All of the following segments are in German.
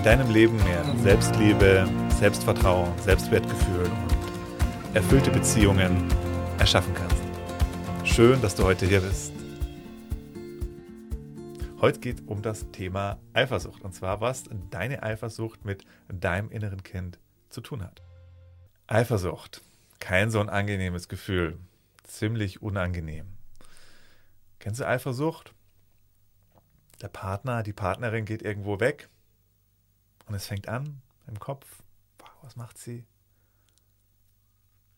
in deinem Leben mehr Selbstliebe, Selbstvertrauen, Selbstwertgefühl und erfüllte Beziehungen erschaffen kannst. Schön, dass du heute hier bist. Heute geht es um das Thema Eifersucht und zwar, was deine Eifersucht mit deinem inneren Kind zu tun hat. Eifersucht, kein so ein angenehmes Gefühl, ziemlich unangenehm. Kennst du Eifersucht? Der Partner, die Partnerin geht irgendwo weg und es fängt an im Kopf. Wow, was macht sie?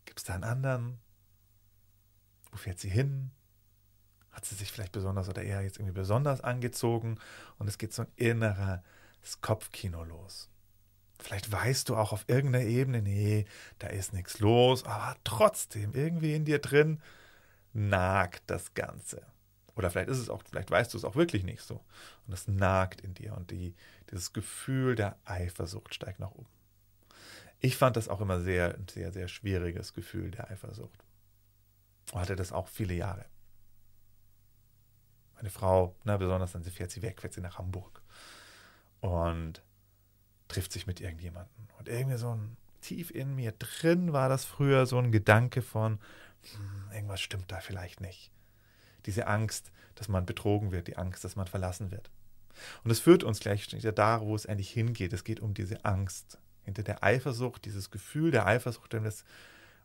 Gibt es da einen anderen? Wo fährt sie hin? Hat sie sich vielleicht besonders oder eher jetzt irgendwie besonders angezogen? Und es geht so ein inneres Kopfkino los. Vielleicht weißt du auch auf irgendeiner Ebene, nee, da ist nichts los, aber trotzdem irgendwie in dir drin nagt das Ganze. Oder vielleicht ist es auch, vielleicht weißt du es auch wirklich nicht so. Und es nagt in dir und die, dieses Gefühl der Eifersucht steigt nach oben. Ich fand das auch immer sehr, ein sehr, sehr schwieriges Gefühl der Eifersucht. Und hatte das auch viele Jahre. Meine Frau, na, besonders dann sie fährt sie weg, fährt sie nach Hamburg und trifft sich mit irgendjemandem. Und irgendwie so ein tief in mir drin war das früher so ein Gedanke von, hm, irgendwas stimmt da vielleicht nicht diese Angst, dass man betrogen wird, die Angst, dass man verlassen wird. Und es führt uns gleich wieder da, wo es eigentlich hingeht. Es geht um diese Angst. Hinter der Eifersucht, dieses Gefühl der Eifersucht, wenn wir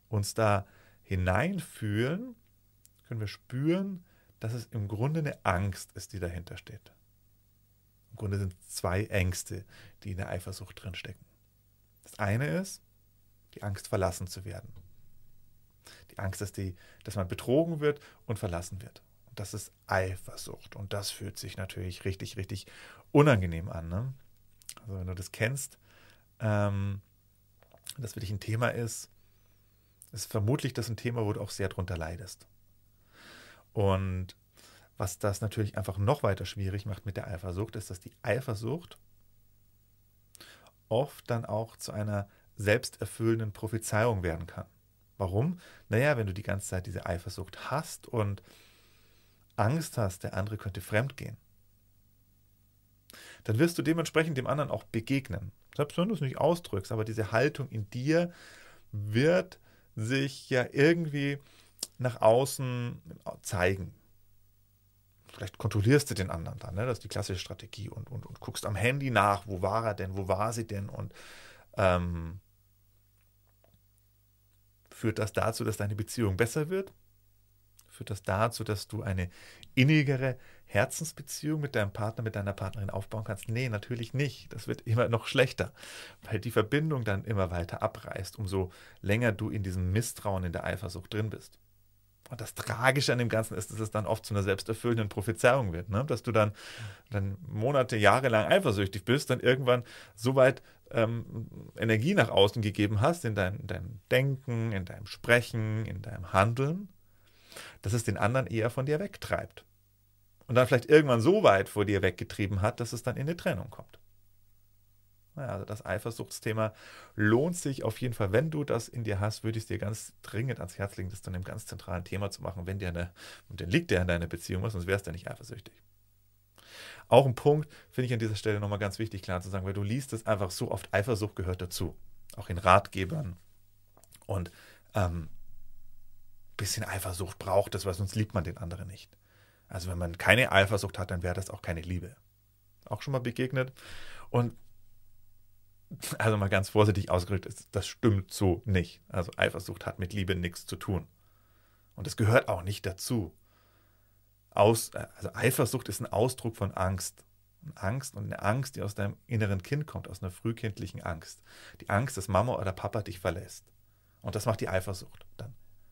uns da hineinfühlen, können wir spüren, dass es im Grunde eine Angst ist, die dahinter steht. Im Grunde sind zwei Ängste, die in der Eifersucht drinstecken. Das eine ist die Angst, verlassen zu werden. Die Angst, dass, die, dass man betrogen wird und verlassen wird das ist Eifersucht. Und das fühlt sich natürlich richtig, richtig unangenehm an. Ne? Also wenn du das kennst, ähm, das dich ein Thema ist, ist vermutlich das ein Thema, wo du auch sehr drunter leidest. Und was das natürlich einfach noch weiter schwierig macht mit der Eifersucht, ist, dass die Eifersucht oft dann auch zu einer selbsterfüllenden Prophezeiung werden kann. Warum? Naja, wenn du die ganze Zeit diese Eifersucht hast und Angst hast, der andere könnte fremd gehen, dann wirst du dementsprechend dem anderen auch begegnen. Selbst wenn du es nicht ausdrückst, aber diese Haltung in dir wird sich ja irgendwie nach außen zeigen. Vielleicht kontrollierst du den anderen dann, ne? das ist die klassische Strategie, und, und, und guckst am Handy nach, wo war er denn, wo war sie denn, und ähm, führt das dazu, dass deine Beziehung besser wird? Führt das dazu, dass du eine innigere Herzensbeziehung mit deinem Partner, mit deiner Partnerin aufbauen kannst? Nee, natürlich nicht. Das wird immer noch schlechter, weil die Verbindung dann immer weiter abreißt, umso länger du in diesem Misstrauen, in der Eifersucht drin bist. Und das Tragische an dem Ganzen ist, dass es dann oft zu einer selbsterfüllenden Prophezeiung wird, ne? dass du dann, dann Monate, Jahre lang eifersüchtig bist, dann irgendwann so weit ähm, Energie nach außen gegeben hast in dein, in deinem Denken, in deinem Sprechen, in deinem Handeln, dass es den anderen eher von dir wegtreibt. Und dann vielleicht irgendwann so weit vor dir weggetrieben hat, dass es dann in eine Trennung kommt. Naja, also das Eifersuchtsthema lohnt sich auf jeden Fall. Wenn du das in dir hast, würde ich es dir ganz dringend ans Herz legen, das zu einem ganz zentralen Thema zu machen, wenn dir eine, und dann liegt der in deiner Beziehung, sonst wärst du nicht eifersüchtig. Auch ein Punkt finde ich an dieser Stelle nochmal ganz wichtig klar zu sagen, weil du liest es einfach so oft, Eifersucht gehört dazu. Auch in Ratgebern. Und ähm, bisschen Eifersucht braucht es, weil sonst liebt man den anderen nicht. Also wenn man keine Eifersucht hat, dann wäre das auch keine Liebe. Auch schon mal begegnet. Und also mal ganz vorsichtig ausgedrückt, das stimmt so nicht. Also Eifersucht hat mit Liebe nichts zu tun. Und es gehört auch nicht dazu. Aus, also Eifersucht ist ein Ausdruck von Angst. Angst und eine Angst, die aus deinem inneren Kind kommt, aus einer frühkindlichen Angst. Die Angst, dass Mama oder Papa dich verlässt. Und das macht die Eifersucht.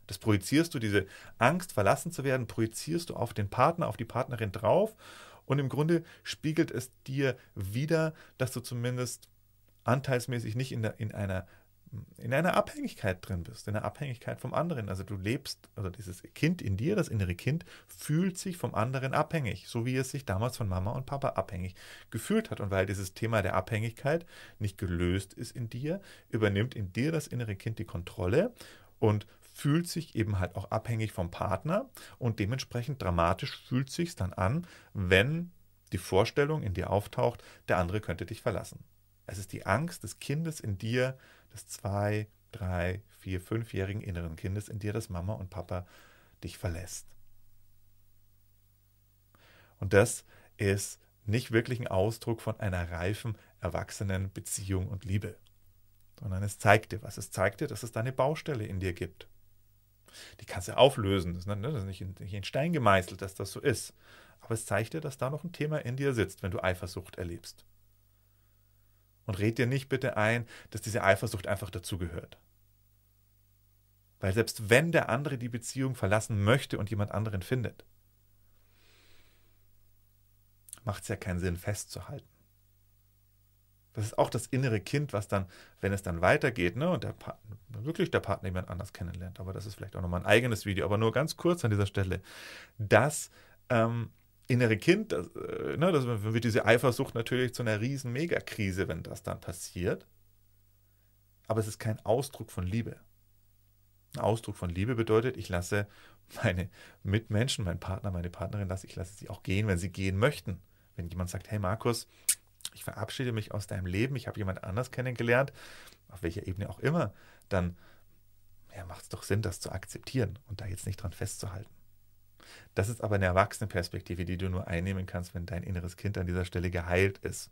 Das projizierst du, diese Angst, verlassen zu werden, projizierst du auf den Partner, auf die Partnerin drauf. Und im Grunde spiegelt es dir wieder, dass du zumindest anteilsmäßig nicht in, der, in einer in einer Abhängigkeit drin bist, in einer Abhängigkeit vom anderen. Also du lebst, also dieses Kind in dir, das innere Kind, fühlt sich vom anderen abhängig, so wie es sich damals von Mama und Papa abhängig gefühlt hat. Und weil dieses Thema der Abhängigkeit nicht gelöst ist in dir, übernimmt in dir das innere Kind die Kontrolle und fühlt sich eben halt auch abhängig vom Partner und dementsprechend dramatisch fühlt sich dann an, wenn die Vorstellung in dir auftaucht, der andere könnte dich verlassen. Es ist die Angst des Kindes in dir, des zwei, drei, vier, fünfjährigen inneren Kindes in dir, dass Mama und Papa dich verlässt. Und das ist nicht wirklich ein Ausdruck von einer reifen, erwachsenen Beziehung und Liebe, sondern es zeigt dir was. Es zeigt dir, dass es da eine Baustelle in dir gibt. Die kannst du auflösen. Das ist nicht in Stein gemeißelt, dass das so ist. Aber es zeigt dir, dass da noch ein Thema in dir sitzt, wenn du Eifersucht erlebst. Und red dir nicht bitte ein, dass diese Eifersucht einfach dazugehört. Weil selbst wenn der andere die Beziehung verlassen möchte und jemand anderen findet, macht es ja keinen Sinn, festzuhalten. Das ist auch das innere Kind, was dann, wenn es dann weitergeht, ne, und der Partner, wirklich der Partner jemand anders kennenlernt, aber das ist vielleicht auch nochmal ein eigenes Video, aber nur ganz kurz an dieser Stelle, das ähm, innere Kind, das, äh, ne, das wird diese Eifersucht natürlich zu einer riesen Megakrise, wenn das dann passiert. Aber es ist kein Ausdruck von Liebe. Ein Ausdruck von Liebe bedeutet, ich lasse meine Mitmenschen, meinen Partner, meine Partnerin, lasse, ich lasse sie auch gehen, wenn sie gehen möchten. Wenn jemand sagt, hey Markus, ich verabschiede mich aus deinem Leben, ich habe jemand anders kennengelernt, auf welcher Ebene auch immer, dann ja, macht es doch Sinn, das zu akzeptieren und da jetzt nicht dran festzuhalten. Das ist aber eine Erwachsenenperspektive, die du nur einnehmen kannst, wenn dein inneres Kind an dieser Stelle geheilt ist.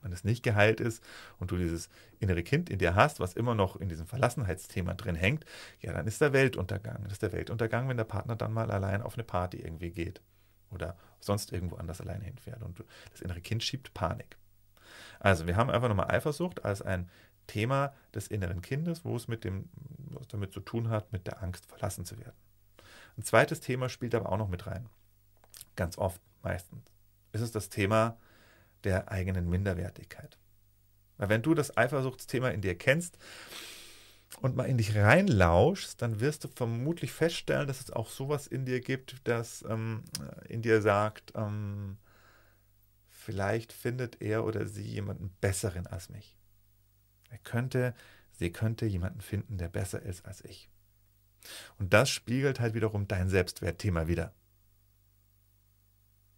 Wenn es nicht geheilt ist und du dieses innere Kind in dir hast, was immer noch in diesem Verlassenheitsthema drin hängt, ja, dann ist der Weltuntergang. Das ist der Weltuntergang, wenn der Partner dann mal allein auf eine Party irgendwie geht oder sonst irgendwo anders allein hinfährt. Und das innere Kind schiebt Panik. Also, wir haben einfach nochmal Eifersucht als ein Thema des inneren Kindes, wo es mit dem, was damit zu tun hat, mit der Angst verlassen zu werden. Ein zweites Thema spielt aber auch noch mit rein. Ganz oft, meistens. Ist es das Thema der eigenen Minderwertigkeit. Weil wenn du das Eifersuchtsthema in dir kennst und mal in dich reinlauschst, dann wirst du vermutlich feststellen, dass es auch sowas in dir gibt, das ähm, in dir sagt, ähm, vielleicht findet er oder sie jemanden besseren als mich. Er könnte, sie könnte jemanden finden, der besser ist als ich. Und das spiegelt halt wiederum dein Selbstwertthema wieder.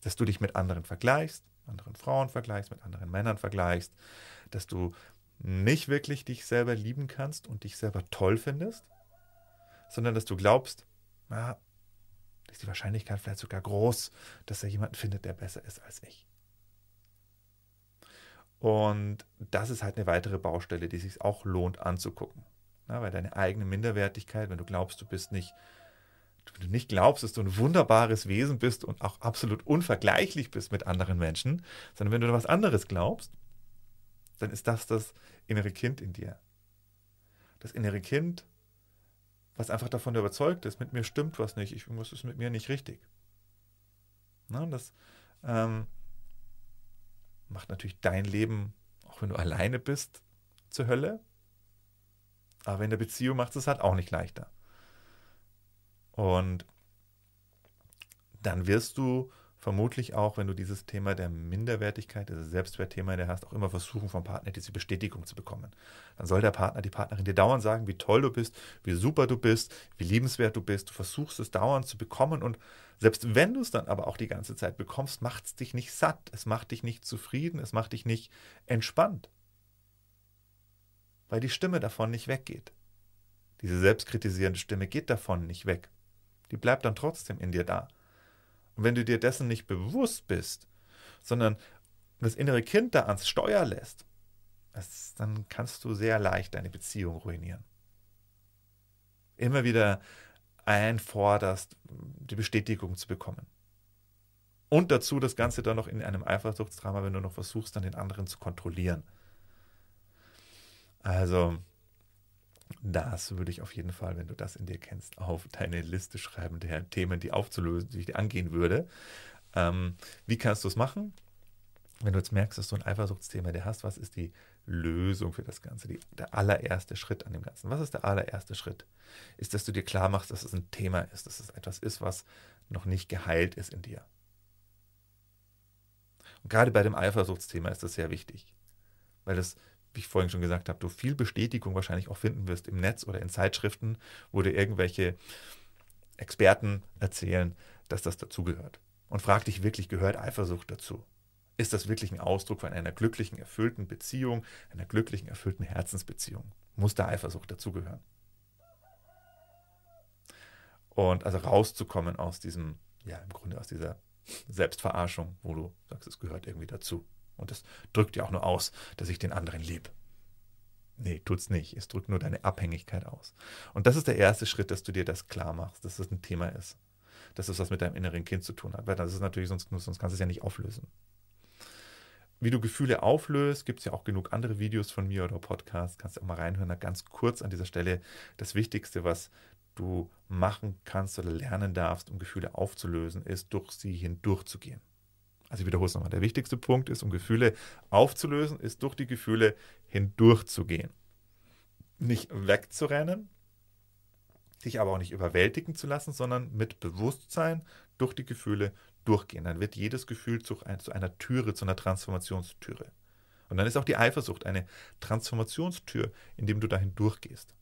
Dass du dich mit anderen vergleichst, anderen Frauen vergleichst, mit anderen Männern vergleichst, dass du nicht wirklich dich selber lieben kannst und dich selber toll findest, sondern dass du glaubst, na, ist die Wahrscheinlichkeit vielleicht sogar groß, dass er jemanden findet, der besser ist als ich. Und das ist halt eine weitere Baustelle, die sich auch lohnt anzugucken. Na, weil deine eigene Minderwertigkeit, wenn du glaubst, du bist nicht, wenn du nicht glaubst, dass du ein wunderbares Wesen bist und auch absolut unvergleichlich bist mit anderen Menschen, sondern wenn du was anderes glaubst, dann ist das das innere Kind in dir. Das innere Kind, was einfach davon überzeugt ist, mit mir stimmt was nicht, ich muss es mit mir nicht richtig. Na, das ähm, macht natürlich dein Leben, auch wenn du alleine bist, zur Hölle. Aber in der Beziehung macht es halt auch nicht leichter. Und dann wirst du vermutlich auch, wenn du dieses Thema der Minderwertigkeit, dieses Selbstwertthema der hast, auch immer versuchen, vom Partner diese Bestätigung zu bekommen. Dann soll der Partner, die Partnerin dir dauernd sagen, wie toll du bist, wie super du bist, wie liebenswert du bist. Du versuchst es dauernd zu bekommen und selbst wenn du es dann aber auch die ganze Zeit bekommst, macht es dich nicht satt, es macht dich nicht zufrieden, es macht dich nicht entspannt weil die Stimme davon nicht weggeht. Diese selbstkritisierende Stimme geht davon nicht weg. Die bleibt dann trotzdem in dir da. Und wenn du dir dessen nicht bewusst bist, sondern das innere Kind da ans Steuer lässt, das, dann kannst du sehr leicht deine Beziehung ruinieren. Immer wieder einforderst, die Bestätigung zu bekommen. Und dazu das Ganze dann noch in einem Eifersuchtsdrama, wenn du noch versuchst, dann den anderen zu kontrollieren. Also, das würde ich auf jeden Fall, wenn du das in dir kennst, auf deine Liste schreiben der Themen, die aufzulösen, die ich dir angehen würde. Ähm, wie kannst du es machen? wenn du jetzt merkst, dass du ein Eifersuchtsthema der hast, was ist die Lösung für das Ganze? Die, der allererste Schritt an dem Ganzen. Was ist der allererste Schritt? Ist, dass du dir klar machst, dass es ein Thema ist, dass es etwas ist, was noch nicht geheilt ist in dir. Und gerade bei dem Eifersuchtsthema ist das sehr wichtig, weil das, wie ich vorhin schon gesagt habe, du viel Bestätigung wahrscheinlich auch finden wirst im Netz oder in Zeitschriften, wo dir irgendwelche Experten erzählen, dass das dazugehört. Und frag dich wirklich, gehört Eifersucht dazu? Ist das wirklich ein Ausdruck von einer glücklichen, erfüllten Beziehung, einer glücklichen, erfüllten Herzensbeziehung? Muss da Eifersucht dazugehören? Und also rauszukommen aus diesem, ja, im Grunde aus dieser Selbstverarschung, wo du sagst, es gehört irgendwie dazu. Und das drückt ja auch nur aus, dass ich den anderen lieb. Nee, tut's nicht. Es drückt nur deine Abhängigkeit aus. Und das ist der erste Schritt, dass du dir das klar machst, dass das ein Thema ist. Dass es was mit deinem inneren Kind zu tun hat. Weil das ist natürlich, sonst, sonst kannst du es ja nicht auflösen. Wie du Gefühle auflöst, gibt es ja auch genug andere Videos von mir oder Podcasts. Kannst du auch mal reinhören. Da ganz kurz an dieser Stelle das Wichtigste, was du machen kannst oder lernen darfst, um Gefühle aufzulösen, ist, durch sie hindurchzugehen. Also ich wiederhole es nochmal. Der wichtigste Punkt ist, um Gefühle aufzulösen, ist durch die Gefühle hindurchzugehen. Nicht wegzurennen, sich aber auch nicht überwältigen zu lassen, sondern mit Bewusstsein durch die Gefühle durchgehen. Dann wird jedes Gefühl zu, einer Türe, zu einer Transformationstüre. Und dann ist auch die Eifersucht eine Transformationstür, in dem du dahin durchgehst.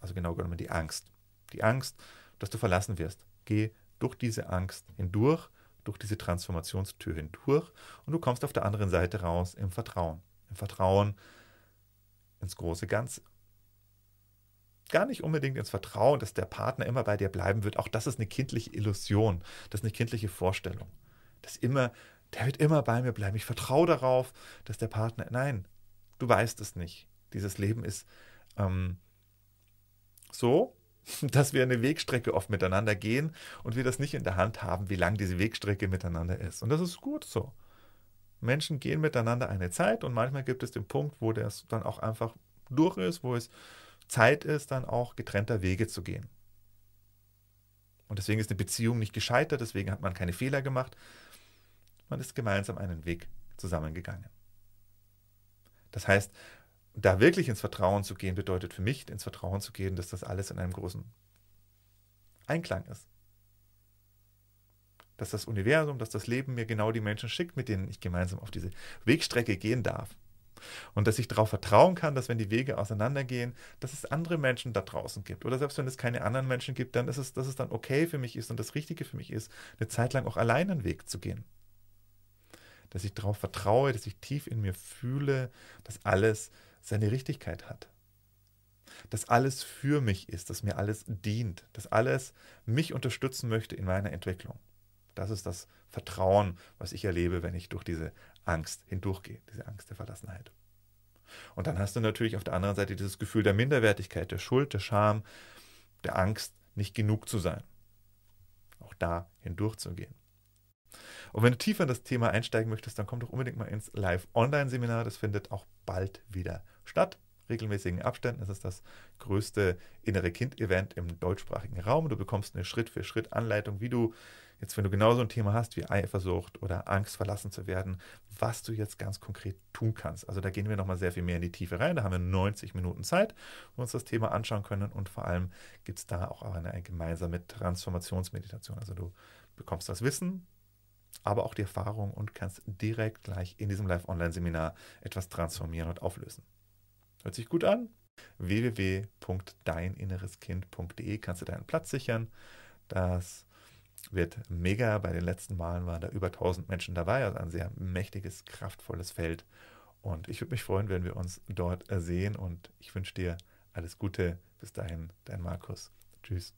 Also genau genommen die Angst. Die Angst, dass du verlassen wirst. Geh durch diese Angst hindurch, durch diese Transformationstür hindurch und du kommst auf der anderen Seite raus im Vertrauen. Im Vertrauen ins große Ganze. Gar nicht unbedingt ins Vertrauen, dass der Partner immer bei dir bleiben wird. Auch das ist eine kindliche Illusion. Das ist eine kindliche Vorstellung. Das immer, der wird immer bei mir bleiben. Ich vertraue darauf, dass der Partner. Nein, du weißt es nicht. Dieses Leben ist ähm, so, dass wir eine Wegstrecke oft miteinander gehen und wir das nicht in der Hand haben, wie lang diese Wegstrecke miteinander ist. Und das ist gut so. Menschen gehen miteinander eine Zeit und manchmal gibt es den Punkt, wo das dann auch einfach durch ist, wo es Zeit ist, dann auch getrennter Wege zu gehen. Und deswegen ist eine Beziehung nicht gescheitert, deswegen hat man keine Fehler gemacht. Man ist gemeinsam einen Weg zusammengegangen. Das heißt, da wirklich ins Vertrauen zu gehen, bedeutet für mich, ins Vertrauen zu gehen, dass das alles in einem großen Einklang ist. Dass das Universum, dass das Leben mir genau die Menschen schickt, mit denen ich gemeinsam auf diese Wegstrecke gehen darf. Und dass ich darauf vertrauen kann, dass wenn die Wege auseinandergehen, dass es andere Menschen da draußen gibt. Oder selbst wenn es keine anderen Menschen gibt, dann ist es, dass es dann okay für mich ist und das Richtige für mich ist, eine Zeit lang auch allein einen Weg zu gehen. Dass ich darauf vertraue, dass ich tief in mir fühle, dass alles seine Richtigkeit hat. Dass alles für mich ist, dass mir alles dient, dass alles mich unterstützen möchte in meiner Entwicklung. Das ist das Vertrauen, was ich erlebe, wenn ich durch diese Angst hindurchgehe, diese Angst der Verlassenheit. Und dann hast du natürlich auf der anderen Seite dieses Gefühl der Minderwertigkeit, der Schuld, der Scham, der Angst, nicht genug zu sein. Auch da hindurchzugehen. Und wenn du tiefer in das Thema einsteigen möchtest, dann komm doch unbedingt mal ins Live-Online-Seminar. Das findet auch bald wieder statt. Regelmäßigen Abständen. Es ist das größte innere Kind-Event im deutschsprachigen Raum. Du bekommst eine Schritt-für-Schritt-Anleitung, wie du jetzt, wenn du genauso ein Thema hast wie Eifersucht oder Angst, verlassen zu werden, was du jetzt ganz konkret tun kannst. Also da gehen wir nochmal sehr viel mehr in die Tiefe rein. Da haben wir 90 Minuten Zeit, wo wir uns das Thema anschauen können. Und vor allem gibt es da auch eine, eine gemeinsame Transformationsmeditation. Also du bekommst das Wissen, aber auch die Erfahrung und kannst direkt gleich in diesem Live-Online-Seminar etwas transformieren und auflösen. Hört sich gut an? www.deininnereskind.de kannst du deinen Platz sichern. Das wird mega. Bei den letzten Malen waren da über 1000 Menschen dabei, also ein sehr mächtiges, kraftvolles Feld. Und ich würde mich freuen, wenn wir uns dort sehen. Und ich wünsche dir alles Gute. Bis dahin, dein Markus. Tschüss.